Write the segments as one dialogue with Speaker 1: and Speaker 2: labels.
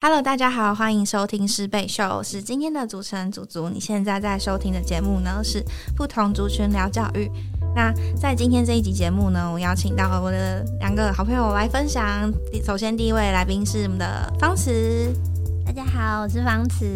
Speaker 1: Hello，大家好，欢迎收听师贝秀，我是今天的主持人祖祖。你现在在收听的节目呢是不同族群聊教育。那在今天这一集节目呢，我邀请到我的两个好朋友来分享。首先，第一位来宾是我们的方慈，
Speaker 2: 大家好，我是方慈。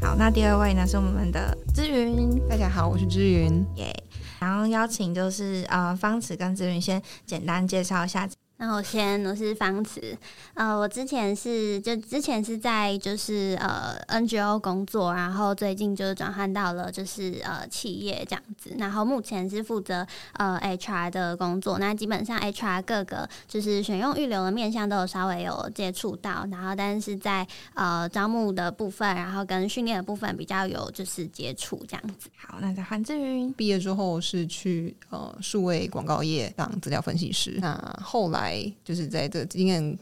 Speaker 1: 好，那第二位呢是我们的知云，
Speaker 3: 大家好，我是知云。
Speaker 1: 耶，然后邀请就是呃方慈跟知云先简单介绍一下。
Speaker 2: 那我先，我是方慈，呃，我之前是就之前是在就是呃 NGO 工作，然后最近就是转换到了就是呃企业这样子，然后目前是负责呃 HR 的工作，那基本上 HR 各个就是选用预留的面向都有稍微有接触到，然后但是在呃招募的部分，然后跟训练的部分比较有就是接触这样子。
Speaker 1: 好，那在韩志云
Speaker 3: 毕业之后是去呃数位广告业当资料分析师，那后来。就是在这经验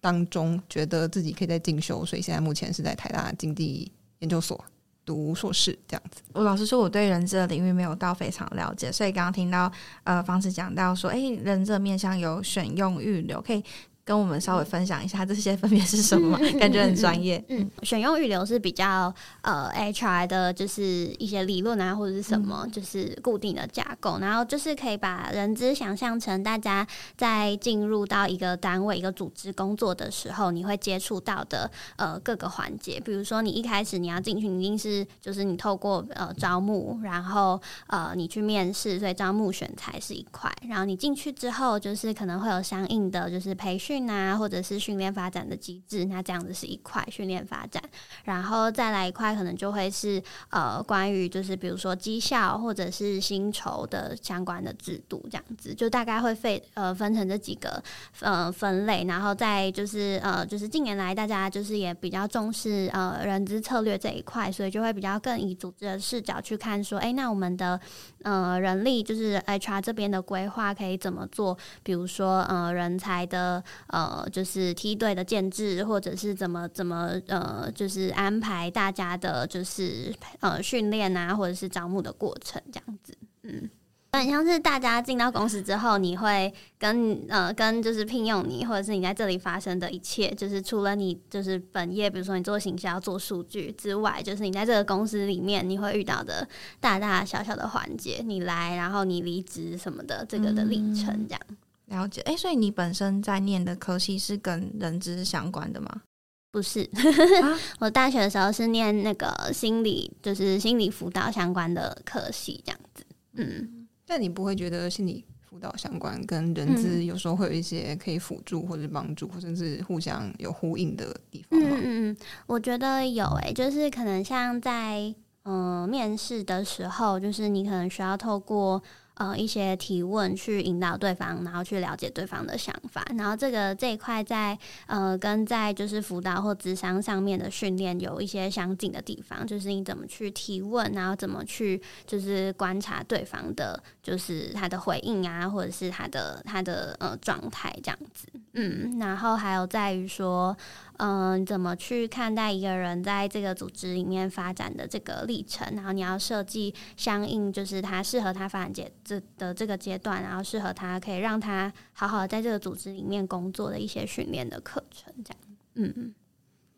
Speaker 3: 当中，觉得自己可以在进修，所以现在目前是在台大经济研究所读硕士这样子。
Speaker 1: 我老实说，我对人资的领域没有到非常了解，所以刚刚听到呃方子讲到说，哎，人资面向有选用预留，可以。跟我们稍微分享一下这些分别是什么？感觉很专业。
Speaker 2: 嗯，选用预留是比较呃 HR 的，就是一些理论啊，或者是什么，就是固定的架构。然后就是可以把人资想象成大家在进入到一个单位、一个组织工作的时候，你会接触到的呃各个环节。比如说，你一开始你要进去，你一定是就是你透过呃招募，然后呃你去面试，所以招募选材是一块。然后你进去之后，就是可能会有相应的就是培训。训啊，或者是训练发展的机制，那这样子是一块训练发展，然后再来一块，可能就会是呃，关于就是比如说绩效或者是薪酬的相关的制度，这样子就大概会分呃分成这几个呃分类，然后再就是呃就是近年来大家就是也比较重视呃人资策略这一块，所以就会比较更以组织的视角去看说，哎，那我们的呃人力就是 HR 这边的规划可以怎么做？比如说呃人才的。呃，就是梯队的建制，或者是怎么怎么呃，就是安排大家的，就是呃训练啊，或者是招募的过程这样子。嗯，很像是大家进到公司之后，你会跟呃跟就是聘用你，或者是你在这里发生的一切，就是除了你就是本业，比如说你做行销、做数据之外，就是你在这个公司里面你会遇到的大大小小的环节，你来然后你离职什么的这个的历程这样。
Speaker 1: 了解，哎，所以你本身在念的科系是跟人资相关的吗？
Speaker 2: 不是 我大学的时候是念那个心理，就是心理辅导相关的科系，这样子。嗯，
Speaker 3: 但你不会觉得心理辅导相关跟人资有时候会有一些可以辅助或者帮助，或者是互相有呼应的地方吗？
Speaker 2: 嗯嗯，我觉得有，哎，就是可能像在嗯面试的时候，就是你可能需要透过。呃，一些提问去引导对方，然后去了解对方的想法，然后这个这一块在呃跟在就是辅导或智商上面的训练有一些相近的地方，就是你怎么去提问，然后怎么去就是观察对方的，就是他的回应啊，或者是他的他的呃状态这样子，嗯，然后还有在于说。嗯，怎么去看待一个人在这个组织里面发展的这个历程？然后你要设计相应，就是他适合他发展阶这的这个阶段，然后适合他可以让他好好的在这个组织里面工作的一些训练的课程，这样。嗯嗯。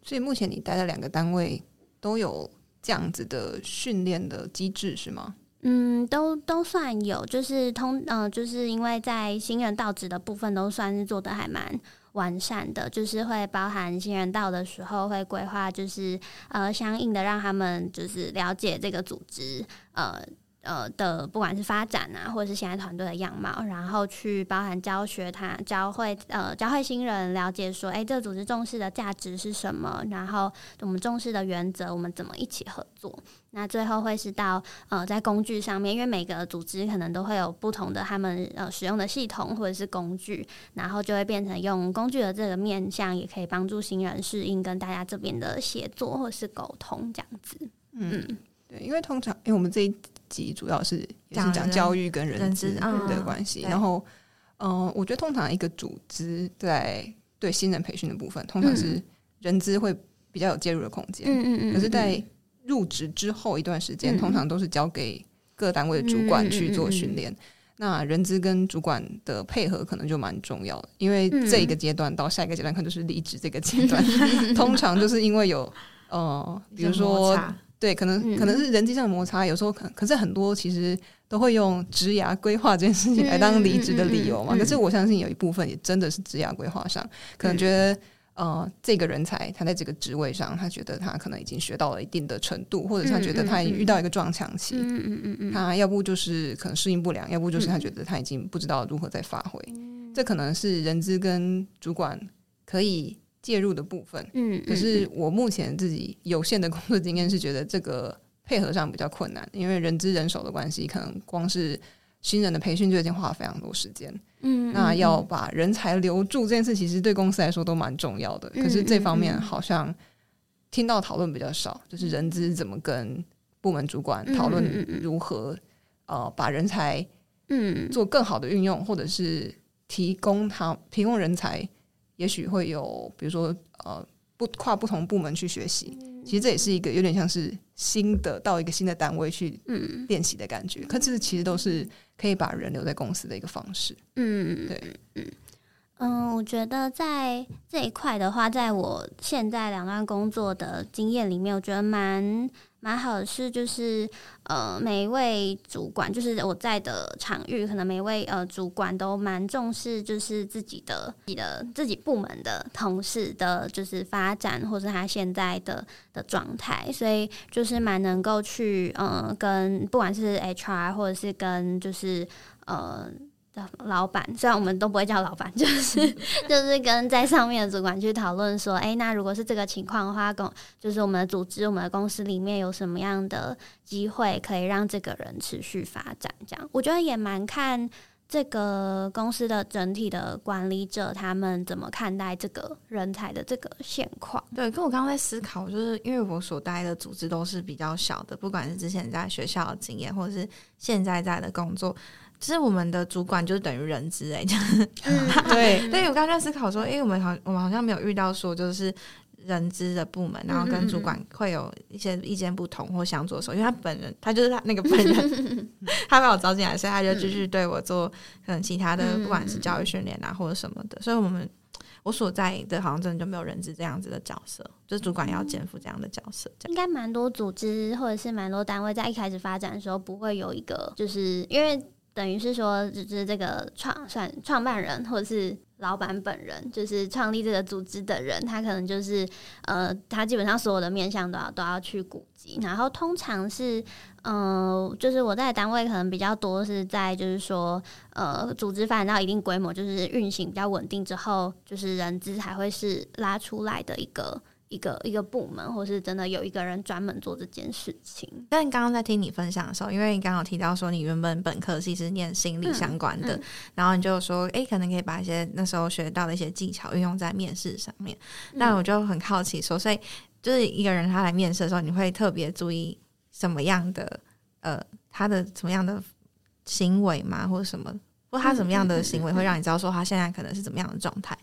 Speaker 3: 所以目前你待的两个单位都有这样子的训练的机制是吗？
Speaker 2: 嗯，都都算有，就是通嗯，就是因为在新人到职的部分都算是做的还蛮。完善的，就是会包含新人到的时候会规划，就是呃，相应的让他们就是了解这个组织，呃。呃的，不管是发展啊，或者是现在团队的样貌，然后去包含教学，他教会呃教会新人了解说，哎，这个组织重视的价值是什么？然后我们重视的原则，我们怎么一起合作？那最后会是到呃在工具上面，因为每个组织可能都会有不同的他们呃使用的系统或者是工具，然后就会变成用工具的这个面向，也可以帮助新人适应跟大家这边的协作或是沟通这样子。
Speaker 3: 嗯，对，因为通常因为我们这一。集主要是也是讲教育跟人资的关系，然后，嗯，我觉得通常一个组织在对新人培训的部分，通常是人资会比较有介入的空间，嗯嗯嗯。可是，在入职之后一段时间，通常都是交给各单位的主管去做训练。那人资跟主管的配合可能就蛮重要的，因为这一个阶段到下一个阶段可能就是离职这个阶段，通常就是因为有呃，比如说对，可能可能是人际上的摩擦，有时候可可是很多其实都会用职涯规划这件事情来当离职的理由嘛。可是我相信有一部分也真的是职涯规划上，可能觉得。呃，这个人才他在这个职位上，他觉得他可能已经学到了一定的程度，或者他觉得他已遇到一个撞墙期，嗯嗯嗯嗯，他要不就是可能适应不良，要不就是他觉得他已经不知道如何再发挥，这可能是人资跟主管可以介入的部分。嗯，可是我目前自己有限的工作经验是觉得这个配合上比较困难，因为人资人手的关系，可能光是。新人的培训就已经花了非常多时间，嗯，那要把人才留住这件事，其实对公司来说都蛮重要的。可是这方面好像听到讨论比较少，就是人资怎么跟部门主管讨论如何呃把人才嗯做更好的运用，或者是提供他提供人才，也许会有比如说呃不跨不同部门去学习。其实这也是一个有点像是新的到一个新的单位去练习的感觉，可这其实都是可以把人留在公司的一个方式。嗯，对，
Speaker 2: 嗯，嗯，我觉得在这一块的话，在我现在两段工作的经验里面，我觉得蛮。蛮好的是，就是呃，每一位主管，就是我在的场域，可能每一位呃主管都蛮重视，就是自己的、自己的、自己部门的同事的，就是发展或者他现在的的状态，所以就是蛮能够去嗯，跟不管是 HR 或者是跟就是呃。老板，虽然我们都不会叫老板，就是就是跟在上面的主管去讨论说，哎，那如果是这个情况的话，公就是我们的组织、我们的公司里面有什么样的机会可以让这个人持续发展？这样，我觉得也蛮看这个公司的整体的管理者他们怎么看待这个人才的这个现况。
Speaker 1: 对，跟我刚刚在思考，就是因为我所待的组织都是比较小的，不管是之前在学校的经验，或者是现在在的工作。其实我们的主管就是等于人资 哎，
Speaker 3: 对，
Speaker 1: 对我刚刚在思考说，哎，我们好，我们好像没有遇到说就是人资的部门，然后跟主管会有一些意见不同或想做的时候，因为他本人他就是他那个本人，他把我招进来，所以他就继续对我做可能其他的，不管是教育训练啊或者什么的，所以我们我所在的好像真的就没有人资这样子的角色，就是主管要肩负这样的角色，
Speaker 2: 应该蛮多组织或者是蛮多单位在一开始发展的时候不会有一个，就是因为。等于是说，就是这个创算创办人或者是老板本人，就是创立这个组织的人，他可能就是呃，他基本上所有的面向都要都要去顾及。然后通常是，嗯，就是我在单位可能比较多是在就是说，呃，组织发展到一定规模，就是运行比较稳定之后，就是人资才会是拉出来的一个。一个一个部门，或是真的有一个人专门做这件事情。
Speaker 1: 但刚刚在听你分享的时候，因为你刚刚提到说你原本本科系是念心理相关的，然后你就说，哎，可能可以把一些那时候学到的一些技巧运用在面试上面。那我就很好奇，说，所以就是一个人他来面试的时候，你会特别注意什么样的呃他的什么样的行为吗，或者什么，或他什么样的行为会让你知道说他现在可能是怎么样的状态？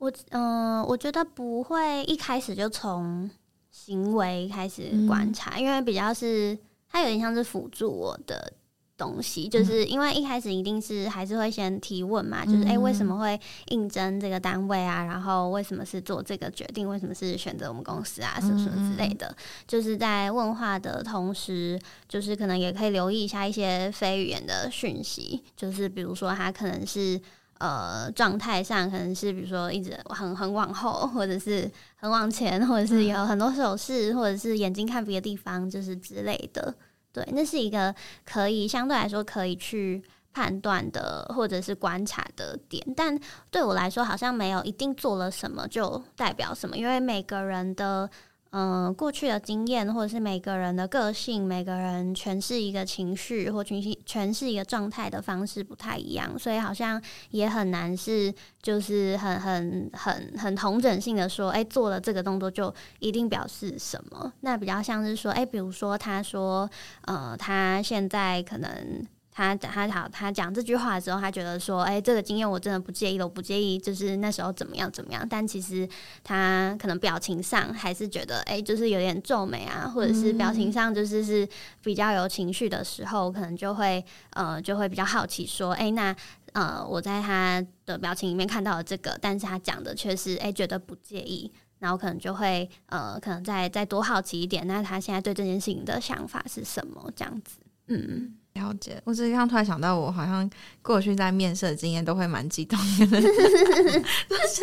Speaker 2: 我嗯，我觉得不会一开始就从行为开始观察，因为比较是它有点像是辅助我的东西，就是因为一开始一定是还是会先提问嘛，就是哎为什么会应征这个单位啊？然后为什么是做这个决定？为什么是选择我们公司啊？什么什么之类的，就是在问话的同时，就是可能也可以留意一下一些非语言的讯息，就是比如说他可能是。呃，状态上可能是比如说一直很很往后，或者是很往前，或者是有很多手势，或者是眼睛看别的地方，就是之类的。对，那是一个可以相对来说可以去判断的，或者是观察的点。但对我来说，好像没有一定做了什么就代表什么，因为每个人的。嗯，过去的经验，或者是每个人的个性，每个人诠释一个情绪或诠释诠释一个状态的方式不太一样，所以好像也很难是就是很很很很同整性的说，哎，做了这个动作就一定表示什么？那比较像是说，哎，比如说他说，呃，他现在可能。他他好他讲这句话的时候，他觉得说，哎，这个经验我真的不介意了，我不介意，就是那时候怎么样怎么样。但其实他可能表情上还是觉得，哎，就是有点皱眉啊，或者是表情上就是是比较有情绪的时候，可能就会呃就会比较好奇说，哎，那呃我在他的表情里面看到了这个，但是他讲的却是哎觉得不介意。然后可能就会呃，可能再再多好奇一点，那他现在对这件事情的想法是什么？这样子，嗯，
Speaker 1: 了解。我只是刚突然想到，我好像过去在面试的经验都会蛮激动的。就是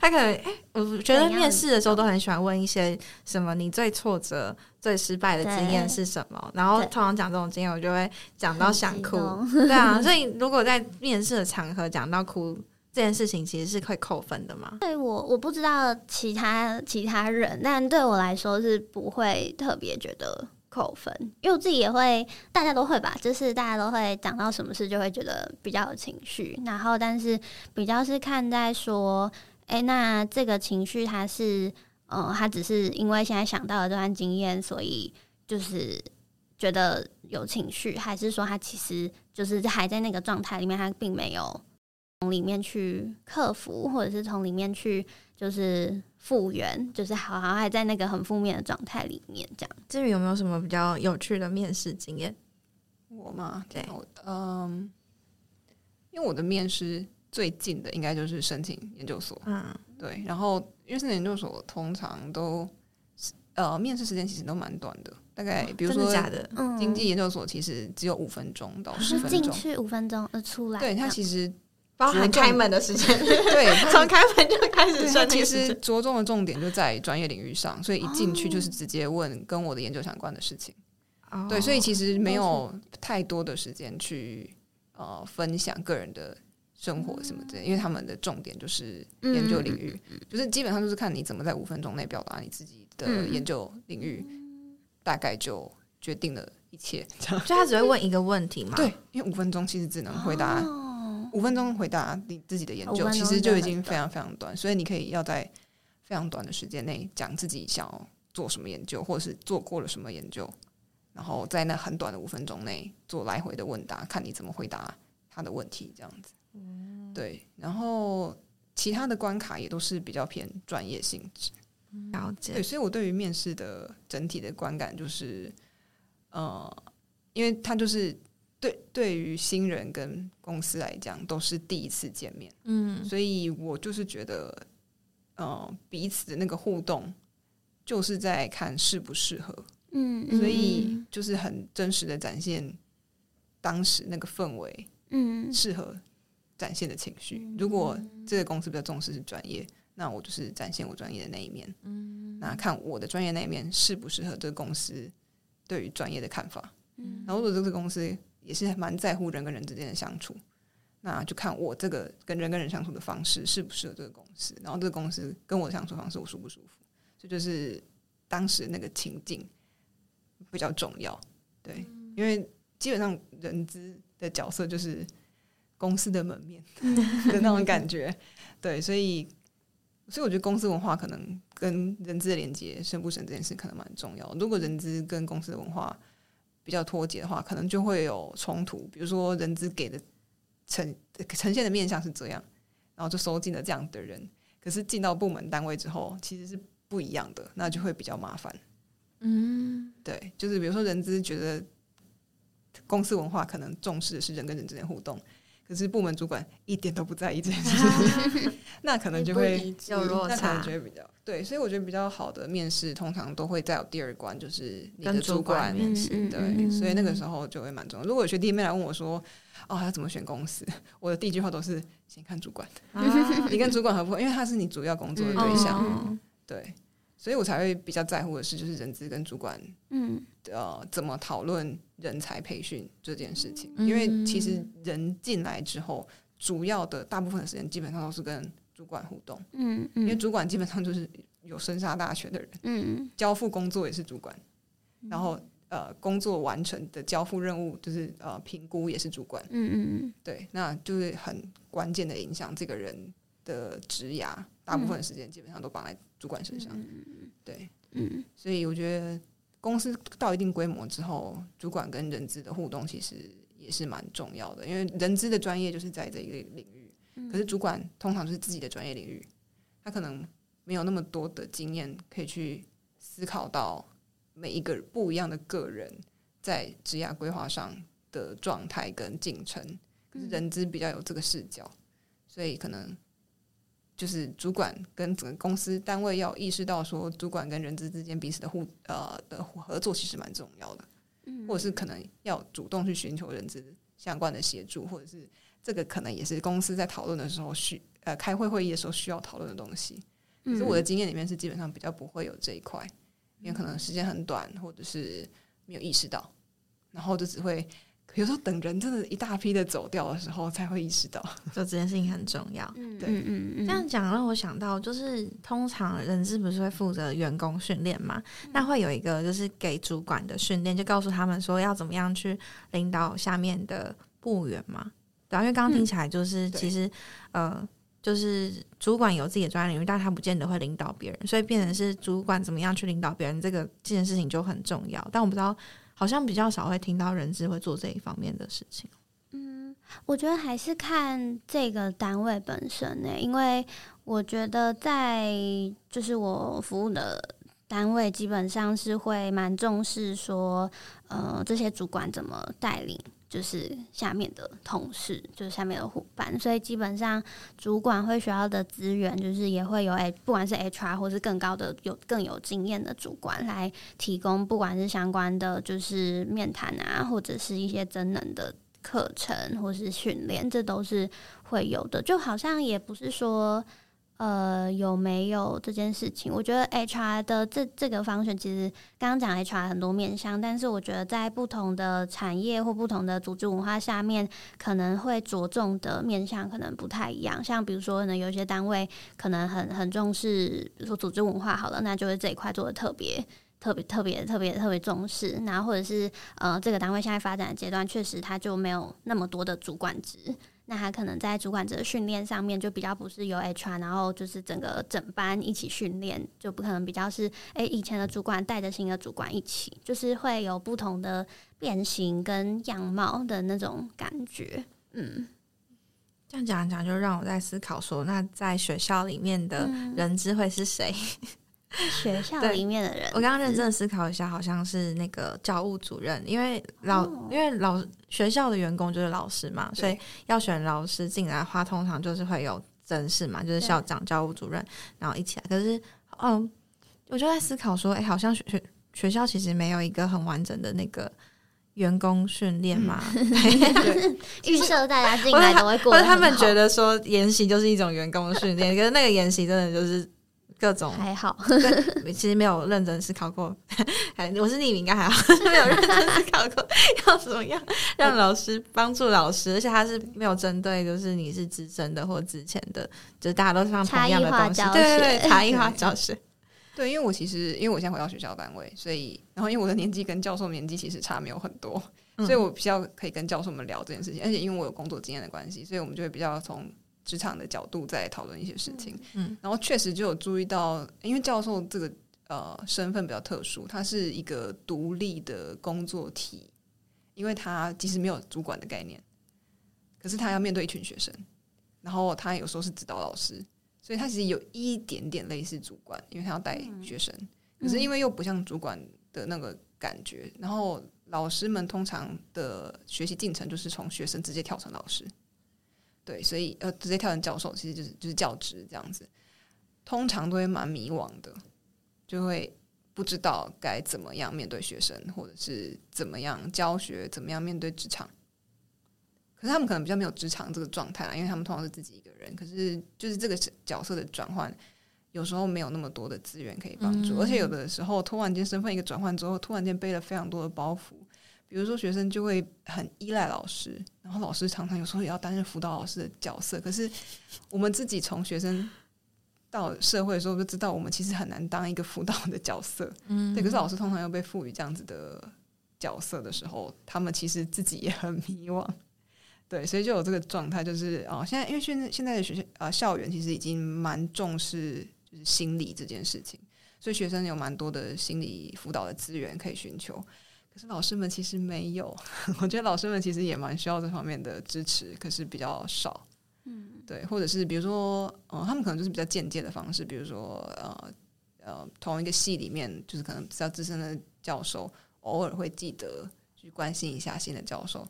Speaker 1: 他可能，哎，我觉得面试的时候都很喜欢问一些什么，你最挫折、最失败的经验是什么？然后通常讲这种经验，我就会讲到想哭。对啊，所以如果在面试的场合讲到哭。这件事情其实是会扣分的吗？
Speaker 2: 对我我不知道其他其他人，但对我来说是不会特别觉得扣分，因为我自己也会，大家都会吧，就是大家都会讲到什么事就会觉得比较有情绪，然后但是比较是看在说，哎，那这个情绪他是，呃，他只是因为现在想到了这段经验，所以就是觉得有情绪，还是说他其实就是还在那个状态里面，他并没有。从里面去克服，或者是从里面去就是复原，就是好好还在那个很负面的状态里面，这样。
Speaker 1: 至于有没有什么比较有趣的面试经验？
Speaker 3: 我嘛，对，嗯，因为我的面试最近的应该就是申请研究所，嗯，对。然后因为申请研究所通常都呃面试时间其实都蛮短的，大概比如说
Speaker 1: 假的，
Speaker 3: 经济研究所其实只有五分钟到十分钟，
Speaker 2: 进去五分钟呃出来，
Speaker 3: 对，它其实。
Speaker 1: 包含开门的时间，
Speaker 3: 对，
Speaker 1: 从开门就开始算。
Speaker 3: 其实着重的重点就在专业领域上，所以一进去就是直接问跟我的研究相关的事情。对，所以其实没有太多的时间去呃分享个人的生活什么的，因为他们的重点就是研究领域，就是基本上就是看你怎么在五分钟内表达你自己的研究领域，大概就决定了一切。
Speaker 1: 就他只会问一个问题嘛？
Speaker 3: 对，因为五分钟其实只能回答。五分钟回答你自己的研究，其实就已经非常非常短，所以你可以要在非常短的时间内讲自己想要做什么研究，或者是做过了什么研究，然后在那很短的五分钟内做来回的问答，看你怎么回答他的问题，这样子。对，然后其他的关卡也都是比较偏专业性质。
Speaker 1: 了解。
Speaker 3: 对，所以我对于面试的整体的观感就是，呃，因为他就是。对，对于新人跟公司来讲，都是第一次见面，嗯，所以我就是觉得，呃，彼此的那个互动，就是在看适不适合，嗯，所以就是很真实的展现当时那个氛围，嗯，适合展现的情绪。如果这个公司比较重视是专业，那我就是展现我专业的那一面，嗯，那看我的专业那一面适不适合这个公司对于专业的看法，嗯，然后如果这个公司。也是蛮在乎人跟人之间的相处，那就看我这个跟人跟人相处的方式适不适合这个公司，然后这个公司跟我的相处方式我舒不舒服，这就是当时那个情境比较重要。对，因为基本上人资的角色就是公司的门面的那种感觉，对，所以所以我觉得公司文化可能跟人资的连接深不深这件事可能蛮重要。如果人资跟公司的文化，比较脱节的话，可能就会有冲突。比如说，人资给的呈呈现的面相是这样，然后就收进了这样的人。可是进到部门单位之后，其实是不一样的，那就会比较麻烦。嗯，对，就是比如说，人资觉得公司文化可能重视的是人跟人之间互动。可是部门主管一点都不在意这件事情，那可能就会
Speaker 1: 有落差，
Speaker 3: 就会比较对，所以我觉得比较好的面试通常都会再有第二关，就是你
Speaker 1: 的
Speaker 3: 主
Speaker 1: 管面试，
Speaker 3: 对，所以那个时候就会蛮重要。如果有学弟妹来问我说，哦，要怎么选公司，我的第一句话都是先看主管，你跟主管合不合，因为他是你主要工作的对象，对。所以我才会比较在乎的是，就是人资跟主管，嗯，呃，怎么讨论人才培训这件事情？因为其实人进来之后，主要的大部分的时间基本上都是跟主管互动，嗯嗯，因为主管基本上就是有生杀大权的人，嗯，交付工作也是主管，然后呃，工作完成的交付任务就是呃评估也是主管，嗯嗯嗯，对，那就是很关键的影响这个人的职涯，大部分时间基本上都绑在。主管身上，嗯。对，嗯，所以我觉得公司到一定规模之后，主管跟人资的互动其实也是蛮重要的，因为人资的专业就是在这一个领域，可是主管通常是自己的专业领域，他可能没有那么多的经验可以去思考到每一个不一样的个人在职业规划上的状态跟进程，可是人资比较有这个视角，所以可能就是主管跟整个公司单位要意识到说，主管跟人资之间彼此的互呃的合作其实蛮重要的。或者是可能要主动去寻求人资相关的协助，或者是这个可能也是公司在讨论的时候需呃开会会议的时候需要讨论的东西。可是我的经验里面是基本上比较不会有这一块，因为可能时间很短，或者是没有意识到，然后就只会。有时候等人真的一大批的走掉的时候，才会意识到，
Speaker 1: 就这件事情很重要。
Speaker 3: 对，嗯
Speaker 1: 嗯这样讲让我想到，就是通常人资不是会负责员工训练嘛？那会有一个就是给主管的训练，就告诉他们说要怎么样去领导下面的部员嘛。对，因为刚刚听起来就是其实呃，就是主管有自己的专业领域，但他不见得会领导别人，所以变成是主管怎么样去领导别人，这个这件事情就很重要。但我不知道。好像比较少会听到人资会做这一方面的事情。
Speaker 2: 嗯，我觉得还是看这个单位本身呢，因为我觉得在就是我服务的单位，基本上是会蛮重视说，呃，这些主管怎么带领。就是下面的同事，就是下面的伙伴，所以基本上主管会需要的资源，就是也会有诶，不管是 HR 或是更高的有更有经验的主管来提供，不管是相关的就是面谈啊，或者是一些真能的课程或是训练，这都是会有的。就好像也不是说。呃，有没有这件事情？我觉得 HR 的这这个方选，其实刚刚讲 HR 很多面向，但是我觉得在不同的产业或不同的组织文化下面，可能会着重的面向可能不太一样。像比如说，可能，有些单位可能很很重视，比如说组织文化好了，那就是这一块做的特别特别特别特别特别重视。然后或者是呃，这个单位现在发展的阶段，确实它就没有那么多的主管职。那他可能在主管者的训练上面就比较不是由 HR，然后就是整个整班一起训练，就不可能比较是诶以前的主管带着新的主管一起，就是会有不同的变形跟样貌的那种感觉。嗯，
Speaker 1: 这样讲讲就让我在思考说，那在学校里面的人资会是谁？
Speaker 2: 学校里面的人，
Speaker 1: 我刚刚认真的思考一下，好像是那个教务主任，因为老因为老学校的员工就是老师嘛，所以要选老师进来的话，通常就是会有正式嘛，就是校长、教务主任，然后一起来。可是，嗯，我就在思考说，哎，好像学学学校其实没有一个很完整的那个员工训练嘛，
Speaker 2: 预设大家进来都会过，
Speaker 1: 或者他们觉得说研习就是一种员工训练，可是那个研习真的就是。各种
Speaker 2: 还好，
Speaker 1: 其实没有认真思考过。我是匿名，应该还好，没有认真思考过要怎么样让老师帮助老师，而且他是没有针对，就是你是资深的或之前的，就是大家都上同样的东西，对对对，差异化教学。
Speaker 3: 对，因为我其实因为我现在回到学校单位，所以然后因为我的年纪跟教授年纪其实差没有很多，所以我比较可以跟教授们聊这件事情，而且因为我有工作经验的关系，所以我们就会比较从。职场的角度在讨论一些事情，嗯，然后确实就有注意到，因为教授这个呃身份比较特殊，他是一个独立的工作体，因为他其实没有主管的概念，可是他要面对一群学生，然后他有时候是指导老师，所以他其实有一点点类似主管，因为他要带学生，可是因为又不像主管的那个感觉，然后老师们通常的学习进程就是从学生直接跳成老师。对，所以呃，直接跳成教授，其实就是就是教职这样子，通常都会蛮迷惘的，就会不知道该怎么样面对学生，或者是怎么样教学，怎么样面对职场。可是他们可能比较没有职场这个状态啊，因为他们通常是自己一个人。可是就是这个角色的转换，有时候没有那么多的资源可以帮助，而且有的时候突然间身份一个转换之后，突然间背了非常多的包袱。比如说，学生就会很依赖老师，然后老师常常有时候也要担任辅导老师的角色。可是我们自己从学生到社会的时候，就知道我们其实很难当一个辅导的角色。嗯，对。可是老师通常又被赋予这样子的角色的时候，他们其实自己也很迷惘。对，所以就有这个状态，就是哦，现在因为现在现在的学校啊，校园其实已经蛮重视就是心理这件事情，所以学生有蛮多的心理辅导的资源可以寻求。可是老师们其实没有，我觉得老师们其实也蛮需要这方面的支持，可是比较少。嗯，对，或者是比如说，呃，他们可能就是比较间接的方式，比如说，呃呃，同一个系里面，就是可能比较资深的教授偶尔会记得去关心一下新的教授，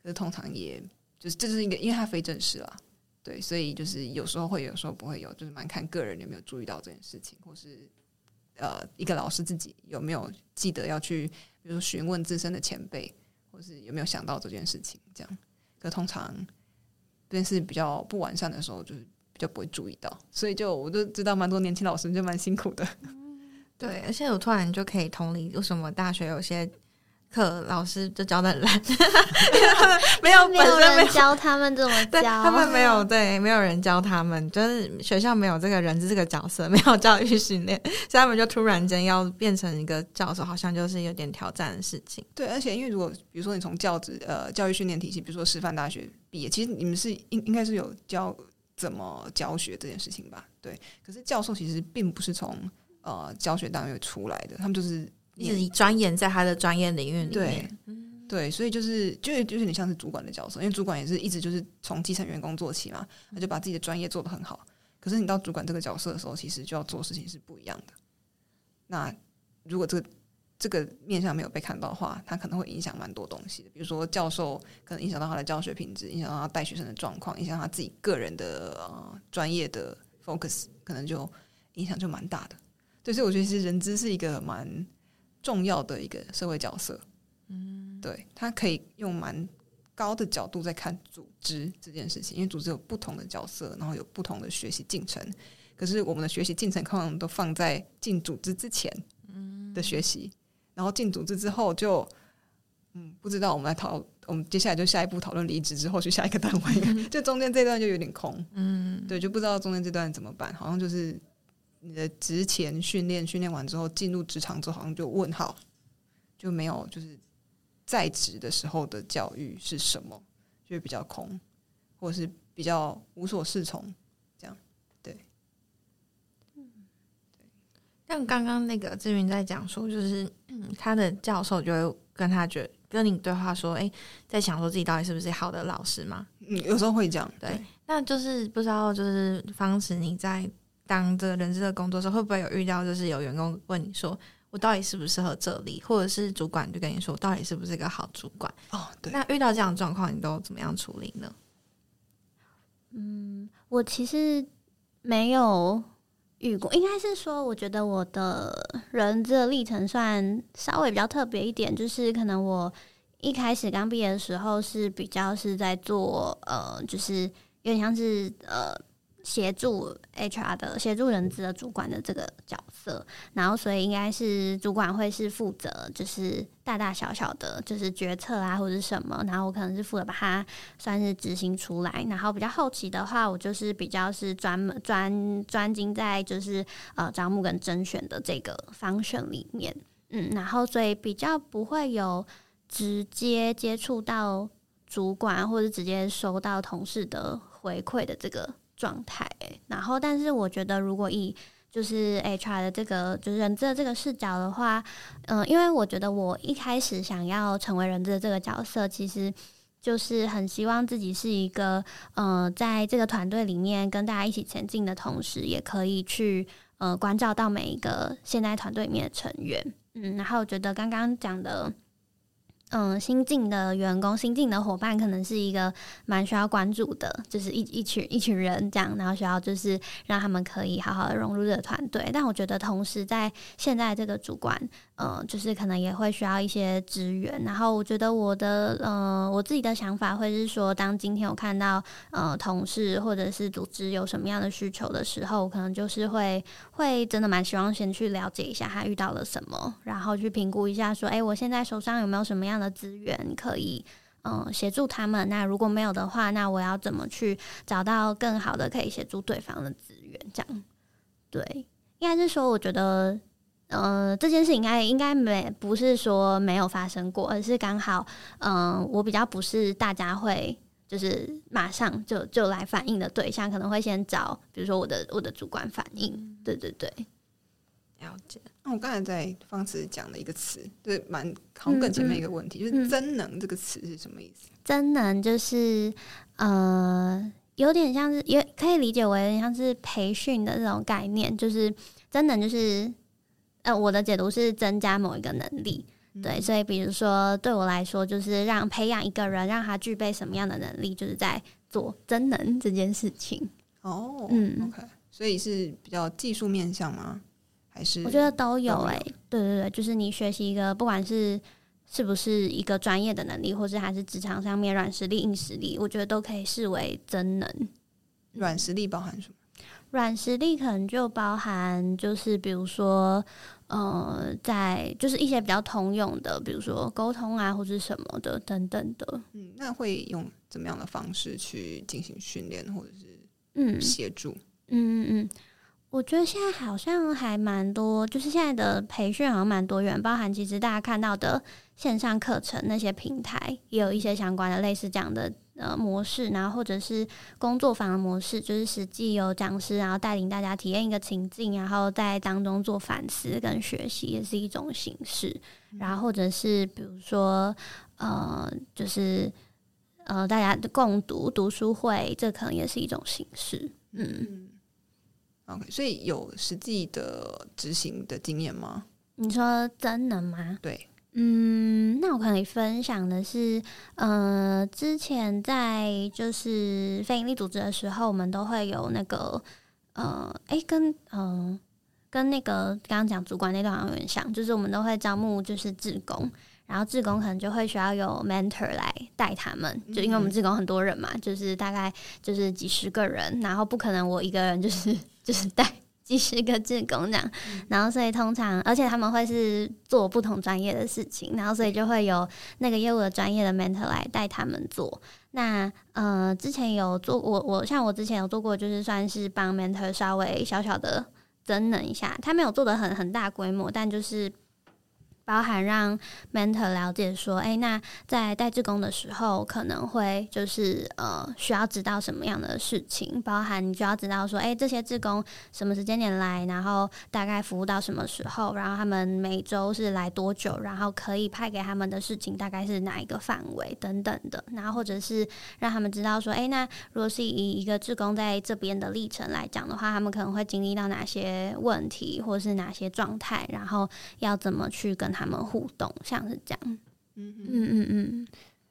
Speaker 3: 可是通常也就是这是一个，因为他非正式啦，对，所以就是有时候会有时候不会有，就是蛮看个人有没有注意到这件事情，或是呃，一个老师自己有没有记得要去。比如询问资深的前辈，或是有没有想到这件事情，这样。可通常这件事比较不完善的时候，就是比较不会注意到，所以就我就知道蛮多年轻老师就蛮辛苦的。
Speaker 1: 对，而且我突然就可以同理，为什么大学有些。课老师就教的很烂，没有
Speaker 2: 没有人教他们怎么教，
Speaker 1: 他们没有对，没有人教他们，就是学校没有这个人这个角色，没有教育训练，所以他们就突然间要变成一个教授，好像就是有点挑战的事情。
Speaker 3: 对，而且因为如果比如说你从教职呃教育训练体系，比如说师范大学毕业，其实你们是应应该是有教怎么教学这件事情吧？对，可是教授其实并不是从呃教学单位出来的，他们就是。
Speaker 1: 自己钻研在他的专业领域里
Speaker 3: 面，对，对所以就是就就是你像是主管的角色，因为主管也是一直就是从基层员工做起嘛，他就把自己的专业做得很好。可是你到主管这个角色的时候，其实就要做事情是不一样的。那如果这个这个面向没有被看到的话，他可能会影响蛮多东西的。比如说教授可能影响到他的教学品质，影响到他带学生的状况，影响他自己个人的呃专业的 focus，可能就影响就蛮大的。对，所以我觉得其实人资是一个蛮。重要的一个社会角色，嗯，对他可以用蛮高的角度在看组织这件事情，因为组织有不同的角色，然后有不同的学习进程。可是我们的学习进程可能都放在进组织之前的学习，然后进组织之后就，嗯，不知道我们来讨，我们接下来就下一步讨论离职之后去下一个单位，就中间这段就有点空，嗯，对，就不知道中间这段怎么办，好像就是。你的职前训练训练完之后，进入职场之后好像就问号，就没有就是在职的时候的教育是什么，就比较空，或者是比较无所适从，这样对。
Speaker 1: 嗯，像刚刚那个志云在讲说，就是 他的教授就会跟他觉跟你对话说，哎，在想说自己到底是不是好的老师嘛？
Speaker 3: 嗯，有时候会讲，
Speaker 1: 对。那就是不知道，就是方时你在。当这个人事的工作时，会不会有遇到就是有员工问你说我到底适不适合这里，或者是主管就跟你说我到底是不是一个好主管？
Speaker 3: 哦，对。
Speaker 1: 那遇到这样的状况，你都怎么样处理呢？
Speaker 2: 嗯，我其实没有遇过，应该是说，我觉得我的人资的历程算稍微比较特别一点，就是可能我一开始刚毕业的时候是比较是在做呃，就是有点像是呃。协助 HR 的协助人资的主管的这个角色，然后所以应该是主管会是负责，就是大大小小的，就是决策啊或者什么，然后我可能是负责把它算是执行出来，然后比较后期的话，我就是比较是专门专专精在就是呃招募跟甄选的这个方选里面，嗯，然后所以比较不会有直接接触到主管或者直接收到同事的回馈的这个。状态，然后，但是我觉得，如果以就是 HR 的这个就是人资的这个视角的话，嗯，因为我觉得我一开始想要成为人资的这个角色，其实就是很希望自己是一个，呃，在这个团队里面跟大家一起前进的同时，也可以去呃关照到每一个现在团队里面的成员，嗯，然后我觉得刚刚讲的。嗯，新进的员工、新进的伙伴可能是一个蛮需要关注的，就是一一群一群人这样，然后需要就是让他们可以好好的融入这个团队。但我觉得，同时在现在这个主管，嗯，就是可能也会需要一些资源。然后我觉得我的，嗯，我自己的想法会是说，当今天我看到，呃，同事或者是组织有什么样的需求的时候，可能就是会会真的蛮希望先去了解一下他遇到了什么，然后去评估一下说，哎，我现在手上有没有什么样的资源可以嗯协助他们？那如果没有的话，那我要怎么去找到更好的可以协助对方的资源？这样对，应该是说，我觉得呃这件事应该应该没不是说没有发生过，而是刚好嗯我比较不是大家会就是马上就就来反映的对象，可能会先找比如说我的我的主管反映。对对对。
Speaker 1: 了解。
Speaker 3: 那我刚才在方词讲的一个词，就是蛮好像更前面一个问题，就是“真能”这个词是什么意思？
Speaker 2: 真能就是呃，有点像是也可以理解为像是培训的这种概念，就是真能就是呃，我的解读是增加某一个能力。对，所以比如说对我来说，就是让培养一个人，让他具备什么样的能力，就是在做真能这件事情。
Speaker 3: 哦，嗯，OK，所以是比较技术面向吗？还是
Speaker 2: 我觉得都有哎，对对对，就是你学习一个，不管是是不是一个专业的能力，或者还是职场上面软实力、硬实力，我觉得都可以视为真能。
Speaker 3: 软实力包含什么？
Speaker 2: 软实力可能就包含，就是比如说。呃，在就是一些比较通用的，比如说沟通啊，或者什么的等等的。
Speaker 3: 嗯，那会用怎么样的方式去进行训练，或者是嗯协助？
Speaker 2: 嗯嗯嗯，我觉得现在好像还蛮多，就是现在的培训好像蛮多元，包含其实大家看到的线上课程那些平台，也有一些相关的类似这样的。呃，模式，然后或者是工作坊的模式，就是实际有讲师，然后带领大家体验一个情境，然后在当中做反思跟学习，也是一种形式。然后或者是比如说，呃，就是呃，大家的共读读书会，这可能也是一种形式。嗯
Speaker 3: ，OK，所以有实际的执行的经验吗？
Speaker 2: 你说真的吗？
Speaker 3: 对。
Speaker 2: 嗯，那我可以分享的是，呃，之前在就是非营利组织的时候，我们都会有那个，呃，哎，跟嗯，跟那个刚刚讲主管那段好像有点像，就是我们都会招募就是志工，然后志工可能就会需要有 mentor 来带他们，就因为我们志工很多人嘛，就是大概就是几十个人，然后不可能我一个人就是就是带。几十个志工这样，然后所以通常，而且他们会是做不同专业的事情，然后所以就会有那个业务的专业的 mentor 来带他们做。那呃，之前有做我我像我之前有做过，就是算是帮 mentor 稍微小小的增能一下，他没有做的很很大规模，但就是。包含让 mentor 了解说，哎，那在带志工的时候，可能会就是呃，需要知道什么样的事情？包含你就要知道说，哎，这些志工什么时间点来，然后大概服务到什么时候，然后他们每周是来多久，然后可以派给他们的事情大概是哪一个范围等等的。然后或者是让他们知道说，哎，那如果是以一个志工在这边的历程来讲的话，他们可能会经历到哪些问题，或是哪些状态，然后要怎么去跟。他们互动像是这样，嗯嗯嗯嗯，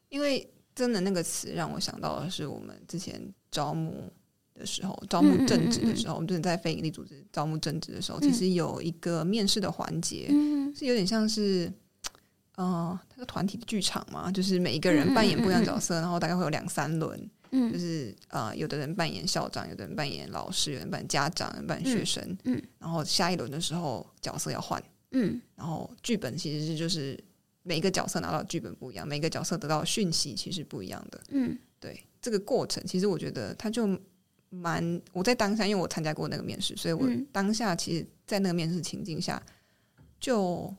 Speaker 3: 因为“真的”那个词让我想到的是，我们之前招募的时候，招募正职的时候，我们就是在非营利组织招募正职的时候，其实有一个面试的环节，是有点像是，呃，那个团体的剧场嘛，就是每一个人扮演不一样角色，然后大概会有两三轮，嗯，就是呃，有的人扮演校长，有的人扮演老师，有人扮演家长，有人扮演学生，嗯，然后下一轮的时候角色要换。嗯，然后剧本其实是就是每一个角色拿到剧本不一样，每个角色得到讯息其实不一样的。嗯，对，这个过程其实我觉得他就蛮我在当下，因为我参加过那个面试，所以我当下其实，在那个面试情境下，就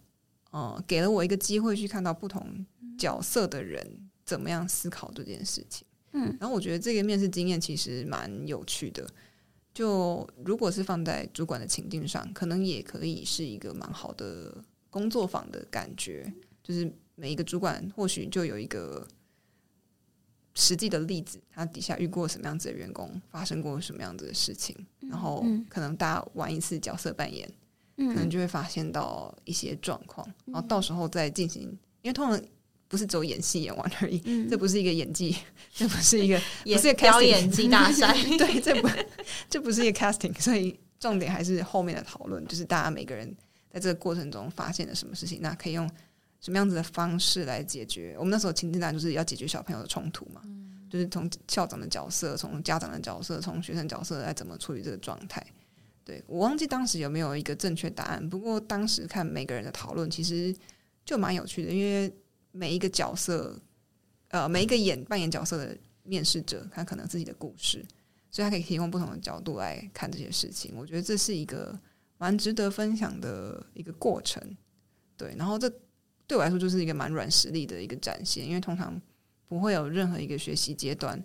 Speaker 3: 呃给了我一个机会去看到不同角色的人怎么样思考这件事情。嗯，然后我觉得这个面试经验其实蛮有趣的。就如果是放在主管的情境上，可能也可以是一个蛮好的工作坊的感觉。就是每一个主管或许就有一个实际的例子，他底下遇过什么样子的员工，发生过什么样子的事情，然后可能大家玩一次角色扮演，可能就会发现到一些状况，然后到时候再进行，因为通常。不是只有演戏演完而已，这不是一个演技，这不是一个 也是
Speaker 1: 表演技大赛。
Speaker 3: 对，这不这不是一个 casting，所以重点还是后面的讨论，就是大家每个人在这个过程中发现了什么事情，那可以用什么样子的方式来解决。我们那时候情境单就是要解决小朋友的冲突嘛，就是从校长的角色、从家长的角色、从学生角色来怎么处理这个状态。对我忘记当时有没有一个正确答案，不过当时看每个人的讨论其实就蛮有趣的，因为。每一个角色，呃，每一个演扮演角色的面试者，他可能自己的故事，所以他可以提供不同的角度来看这些事情。我觉得这是一个蛮值得分享的一个过程，对。然后这对我来说就是一个蛮软实力的一个展现，因为通常不会有任何一个学习阶段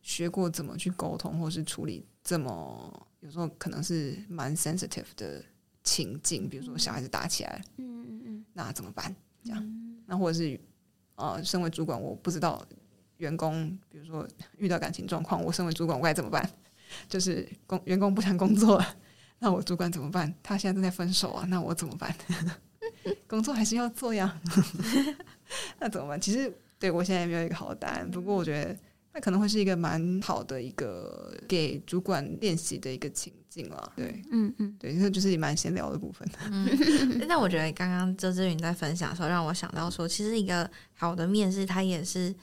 Speaker 3: 学过怎么去沟通，或是处理这么有时候可能是蛮 sensitive 的。情境，比如说小孩子打起来，嗯嗯嗯，那怎么办？这样，那或者是啊，身为主管，我不知道员工，比如说遇到感情状况，我身为主管我该怎么办？就是工员工不想工作了，那我主管怎么办？他现在正在分手啊，那我怎么办？工作还是要做呀，那怎么办？其实对我现在没有一个好的答案，不过我觉得。那可能会是一个蛮好的一个给主管练习的一个情境了，对，嗯嗯，对，那就是蛮闲聊的部分。
Speaker 1: 嗯，但我觉得刚刚周志云在分享的时候，让我想到说，其实一个好的面试，它也是。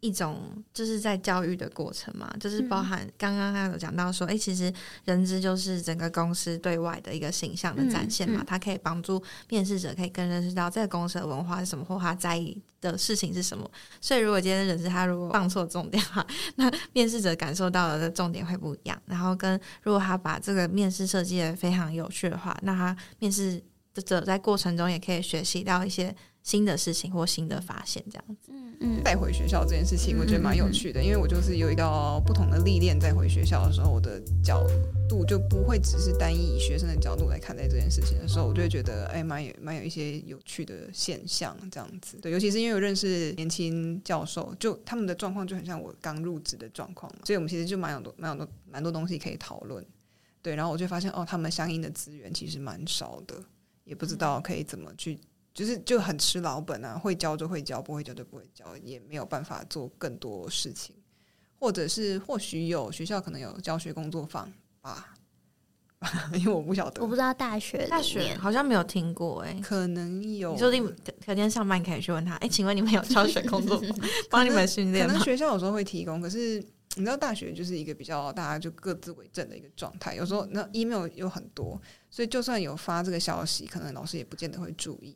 Speaker 1: 一种就是在教育的过程嘛，就是包含刚刚他有讲到说，哎，其实人资就是整个公司对外的一个形象的展现嘛，它可以帮助面试者可以更认识到这个公司的文化是什么，或他在意的事情是什么。所以如果今天人资他如果放错重点哈，那面试者感受到的重点会不一样。然后跟如果他把这个面试设计的非常有趣的话，那他面试者在过程中也可以学习到一些。新的事情或新的发现，这样子，嗯
Speaker 3: 嗯，带回学校这件事情，我觉得蛮有趣的，因为我就是有一个不同的历练，在回学校的时候，我的角度就不会只是单一以学生的角度来看待这件事情的时候，我就会觉得，哎，蛮有蛮有一些有趣的现象，这样子，对，尤其是因为我认识年轻教授，就他们的状况就很像我刚入职的状况嘛，所以我们其实就蛮有多蛮有多蛮多东西可以讨论，对，然后我就发现，哦，他们相应的资源其实蛮少的，也不知道可以怎么去。就是就很吃老本啊，会教就会教，不会教就不会教，也没有办法做更多事情，或者是或许有学校可能有教学工作坊吧，因为我不晓得，
Speaker 2: 我不知道大学
Speaker 1: 大学好像没有听过哎，
Speaker 3: 可能有，
Speaker 1: 你说你隔天上班可以去问他，哎，请问你们有教学工作坊 帮你们训练
Speaker 3: 可能学校有时候会提供，可是你知道大学就是一个比较大家就各自为政的一个状态，有时候那 email 有很多，所以就算有发这个消息，可能老师也不见得会注意。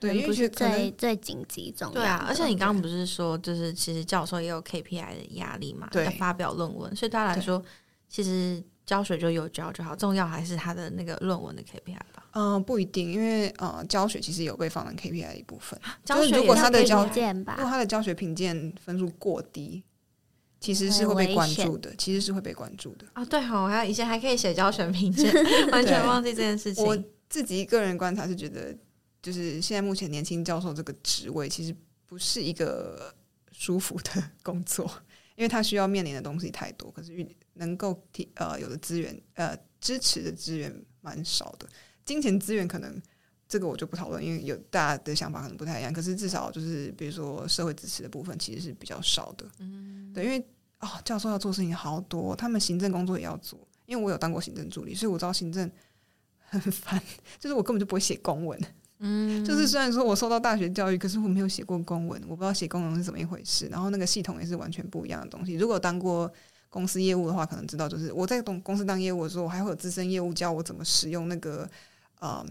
Speaker 3: 对，因为
Speaker 2: 是最最紧急重要。
Speaker 1: 对啊，而且你刚刚不是说，就是其实教授也有 KPI 的压力嘛，要发表论文，所以对他来说，其实教学就有教就好，重要还是他的那个论文的 KPI 吧？
Speaker 3: 嗯，不一定，因为呃，教学其实有被放在 KPI 的一部分。
Speaker 1: 教
Speaker 3: 学如果他的教
Speaker 2: 如果
Speaker 3: 他的教学评鉴分数过低，其实是会被关注的，其实是会被关注的。
Speaker 1: 啊，对哈，还有以前还可以写教学评鉴，完全忘记这件事情。
Speaker 3: 我自己个人观察是觉得。就是现在目前年轻教授这个职位，其实不是一个舒服的工作，因为他需要面临的东西太多，可是能够提呃有的资源呃支持的资源蛮少的，金钱资源可能这个我就不讨论，因为有大家的想法可能不太一样。可是至少就是比如说社会支持的部分，其实是比较少的。嗯，对，因为哦教授要做事情好多，他们行政工作也要做，因为我有当过行政助理，所以我知道行政很烦，就是我根本就不会写公文。嗯，就是虽然说我受到大学教育，可是我没有写过公文，我不知道写公文是怎么一回事。然后那个系统也是完全不一样的东西。如果当过公司业务的话，可能知道，就是我在公公司当业务的时候，我还会有资深业务教我怎么使用那个，嗯，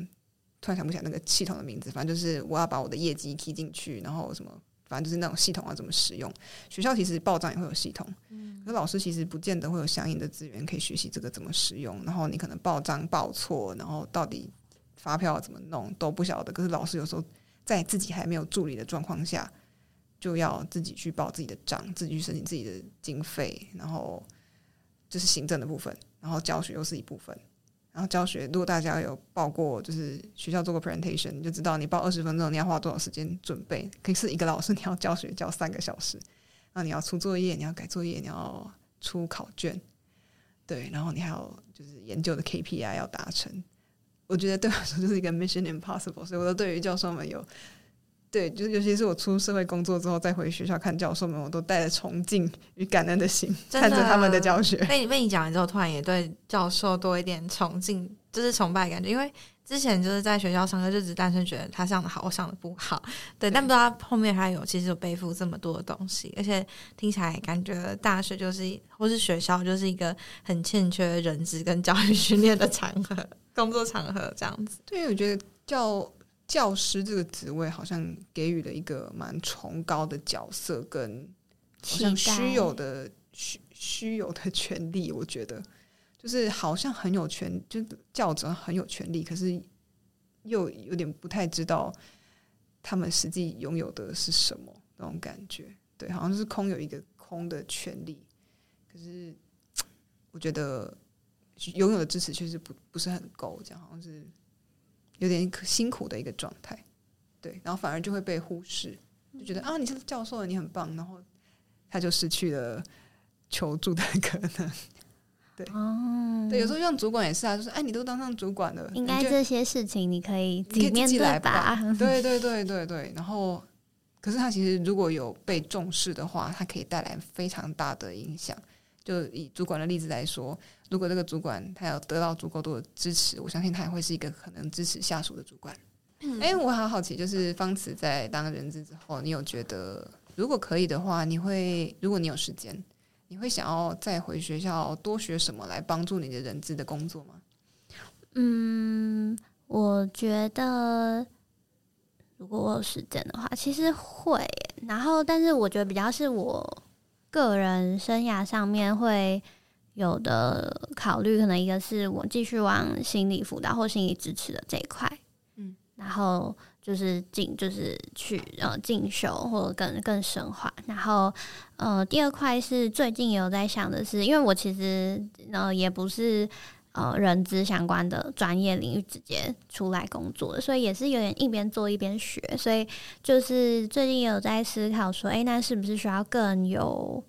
Speaker 3: 突然想不起来那个系统的名字。反正就是我要把我的业绩提进去，然后什么，反正就是那种系统要怎么使用。学校其实报账也会有系统，嗯，可老师其实不见得会有相应的资源可以学习这个怎么使用。然后你可能报账报错，然后到底。发票怎么弄都不晓得，可是老师有时候在自己还没有助理的状况下，就要自己去报自己的账，自己去申请自己的经费，然后就是行政的部分，然后教学又是一部分。然后教学，如果大家有报过，就是学校做过 presentation，你就知道你报二十分钟，你要花多少时间准备？可是一个老师你要教学教三个小时，那你要出作业，你要改作业，你要出考卷，对，然后你还有就是研究的 KPI 要达成。我觉得对我来说就是一个 mission impossible，所以我都对于教授们有，对，就是尤其是我出社会工作之后再回学校看教授们，我都带着崇敬与感恩的心看着他们的教学。
Speaker 1: 被被你讲完之后，突然也对教授多一点崇敬，就是崇拜感觉。因为之前就是在学校上课，就只单纯觉得他上的好，我上的不好，对，但不知道后面还有其实有背负这么多的东西，而且听起来感觉大学就是或是学校就是一个很欠缺人资跟教育训练的场合。工作场合这样子，
Speaker 3: 对，我觉得教教师这个职位好像给予了一个蛮崇高的角色，跟好像虚有的虚虚有的权利。我觉得就是好像很有权，就教者很有权利，可是又有点不太知道他们实际拥有的是什么那种感觉。对，好像是空有一个空的权利，可是 我觉得。拥有的支持确实不不是很够，这样好像是有点辛苦的一个状态，对，然后反而就会被忽视，就觉得啊，你是教授，你很棒，然后他就失去了求助的可能。对，哦，对，有时候像主管也是啊，就是哎，你都当上主管了，
Speaker 2: 应该这些事情你可以自己面对吧？
Speaker 3: 对对对对对。然后，可是他其实如果有被重视的话，他可以带来非常大的影响。就以主管的例子来说，如果这个主管他要得到足够多的支持，我相信他也会是一个可能支持下属的主管。哎，我好好奇，就是方慈在当人资之后，你有觉得如果可以的话，你会如果你有时间，你会想要再回学校多学什么来帮助你的人资的工作吗？
Speaker 2: 嗯，我觉得如果我有时间的话，其实会。然后，但是我觉得比较是我。个人生涯上面会有的考虑，可能一个是我继续往心理辅导或心理支持的这一块，嗯，然后就是进就是去呃进修或者更更深化，然后呃第二块是最近有在想的是，因为我其实呃也不是呃人资相关的专业领域直接出来工作，所以也是有点一边做一边学，所以就是最近有在思考说，哎，那是不是需要更有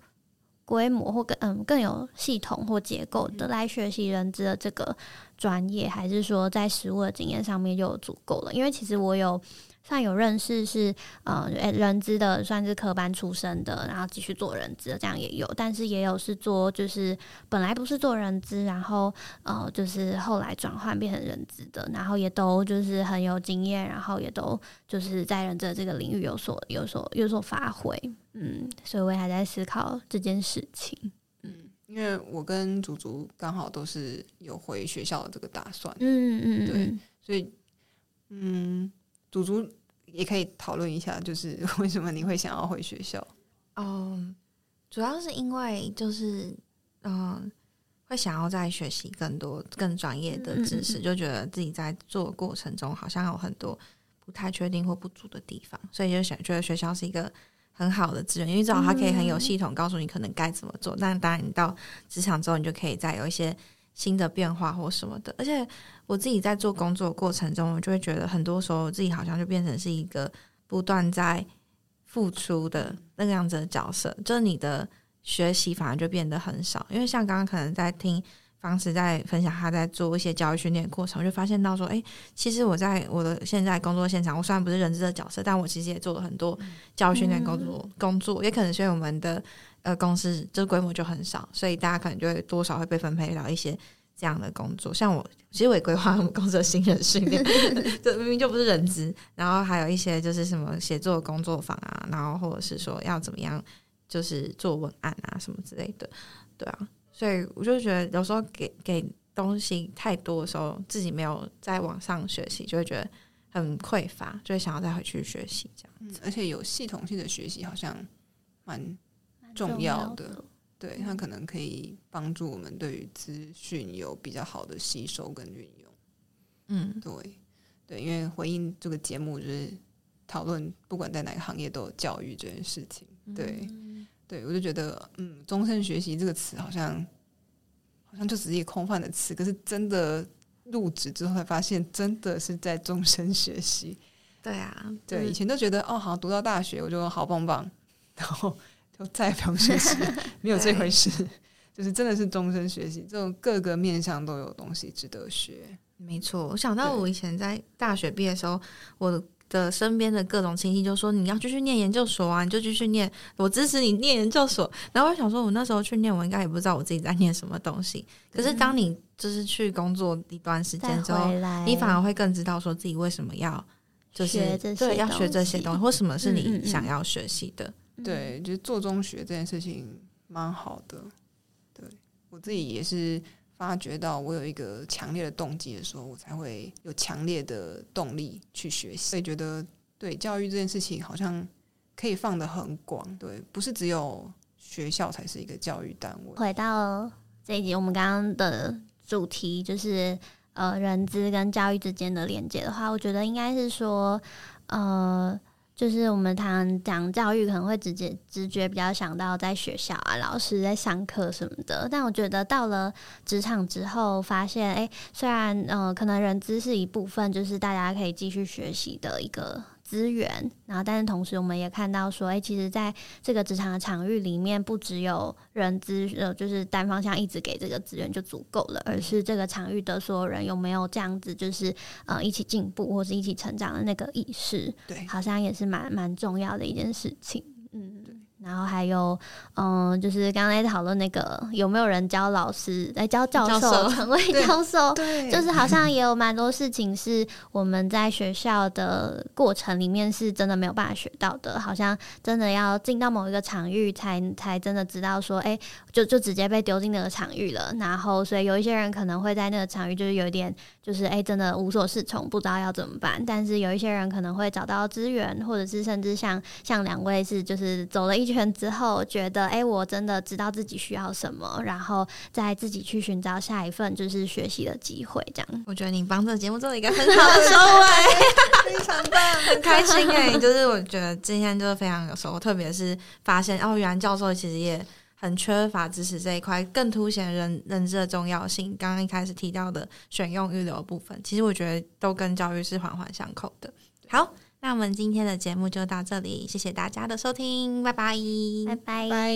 Speaker 2: 规模或更嗯更有系统或结构的来学习人资的这个专业，还是说在实务的经验上面就足够了？因为其实我有算有认识是呃人资的，算是科班出身的，然后继续做人资，这样也有。但是也有是做就是本来不是做人资，然后呃就是后来转换变成人资的，然后也都就是很有经验，然后也都就是在人资这个领域有所有所有所发挥。嗯，所以我还在思考这件事情。
Speaker 3: 嗯，因为我跟祖祖刚好都是有回学校的这个打算。
Speaker 2: 嗯嗯，
Speaker 3: 对，所以嗯，祖祖也可以讨论一下，就是 为什么你会想要回学校？
Speaker 1: 哦，主要是因为就是嗯，会想要再学习更多更专业的知识，就觉得自己在做过程中好像有很多不太确定或不足的地方，所以就想觉得学校是一个。很好的资源，因为至少它可以很有系统告诉你可能该怎么做。但当然，你到职场之后，你就可以再有一些新的变化或什么的。而且我自己在做工作过程中，我就会觉得很多时候自己好像就变成是一个不断在付出的那个样子的角色，就是你的学习反而就变得很少。因为像刚刚可能在听。方式在分享，他在做一些教育训练过程，我就发现到说，哎，其实我在我的现在工作现场，我虽然不是人资的角色，但我其实也做了很多教育训练工作。工作也可能是因为我们的呃公司这规模就很少，所以大家可能就会多少会被分配到一些这样的工作。像我，其实我也规划我们公司的新人训练，这明明就不是人资，然后还有一些就是什么写作工作坊啊，然后或者是说要怎么样，就是做文案啊什么之类的，对啊。所以我就觉得有时候给给东西太多的时候，自己没有在网上学习，就会觉得很匮乏，就会想要再回去学习这样。
Speaker 3: 嗯，而且有系统性的学习好像蛮重要的，对它可能可以帮助我们对于资讯有比较好的吸收跟运用。
Speaker 1: 嗯，
Speaker 3: 对对，因为回应这个节目就是讨论，不管在哪个行业都有教育这件事情，对。对，我就觉得，嗯，终身学习这个词好像，好像就只是一个空泛的词。可是真的入职之后，才发现真的是在终身学习。
Speaker 1: 对啊，
Speaker 3: 对，以前都觉得哦，好读到大学我就好棒棒，然后就再也不用学习，没有这回事。就是真的是终身学习，这种各个面向都有东西值得学。
Speaker 1: 没错，我想到我以前在大学毕业的时候，我。的身边的各种亲戚就说你要继续念研究所啊，你就继续念，我支持你念研究所。然后我想说，我那时候去念，我应该也不知道我自己在念什么东西。可是当你就是去工作一段时间之后，你反而会更知道说自己为什么要就是对要学这些东西，或什么是你想要学习的。
Speaker 3: 对，就是做中学这件事情蛮好的。对我自己也是。发觉到我有一个强烈的动机的时候，我才会有强烈的动力去学习。所以觉得对教育这件事情，好像可以放得很广，对，不是只有学校才是一个教育单位。
Speaker 2: 回到这一集，我们刚刚的主题就是呃，人资跟教育之间的连接的话，我觉得应该是说，呃。就是我们谈讲教育，可能会直接直觉比较想到在学校啊，老师在上课什么的。但我觉得到了职场之后，发现哎，虽然嗯，可能人资是一部分，就是大家可以继续学习的一个。资源，然后但是同时我们也看到说，哎，其实在这个职场的场域里面，不只有人资呃，就是单方向一直给这个资源就足够了，而是这个场域的所有人有没有这样子，就是呃一起进步或是一起成长的那个意识，
Speaker 3: 对，
Speaker 2: 好像也是蛮蛮重要的一件事情，嗯。然后还有，嗯，就是刚刚在讨论那个有没有人教老师来教教授成为教授，
Speaker 3: 对，
Speaker 2: 就是好像也有蛮多事情是我们在学校的过程里面是真的没有办法学到的，好像真的要进到某一个场域才才真的知道说，哎，就就直接被丢进那个场域了。然后，所以有一些人可能会在那个场域就是有一点就是哎，真的无所适从，不知道要怎么办。但是有一些人可能会找到资源，或者是甚至像像两位是就是走了一。圈之后，觉得哎，我真的知道自己需要什么，然后再自己去寻找下一份就是学习的机会。这样，
Speaker 1: 我觉得你帮这个节目做了一个很好的收尾，
Speaker 3: 非常棒，
Speaker 1: 很开心哎。就是我觉得今天就是非常有收获，特别是发现哦，原来教授其实也很缺乏知识这一块，更凸显认认知的重要性。刚刚一开始提到的选用预留部分，其实我觉得都跟教育是环环相扣的。好。那我们今天的节目就到这里，谢谢大家的收听，拜拜，
Speaker 2: 拜拜，
Speaker 3: 拜。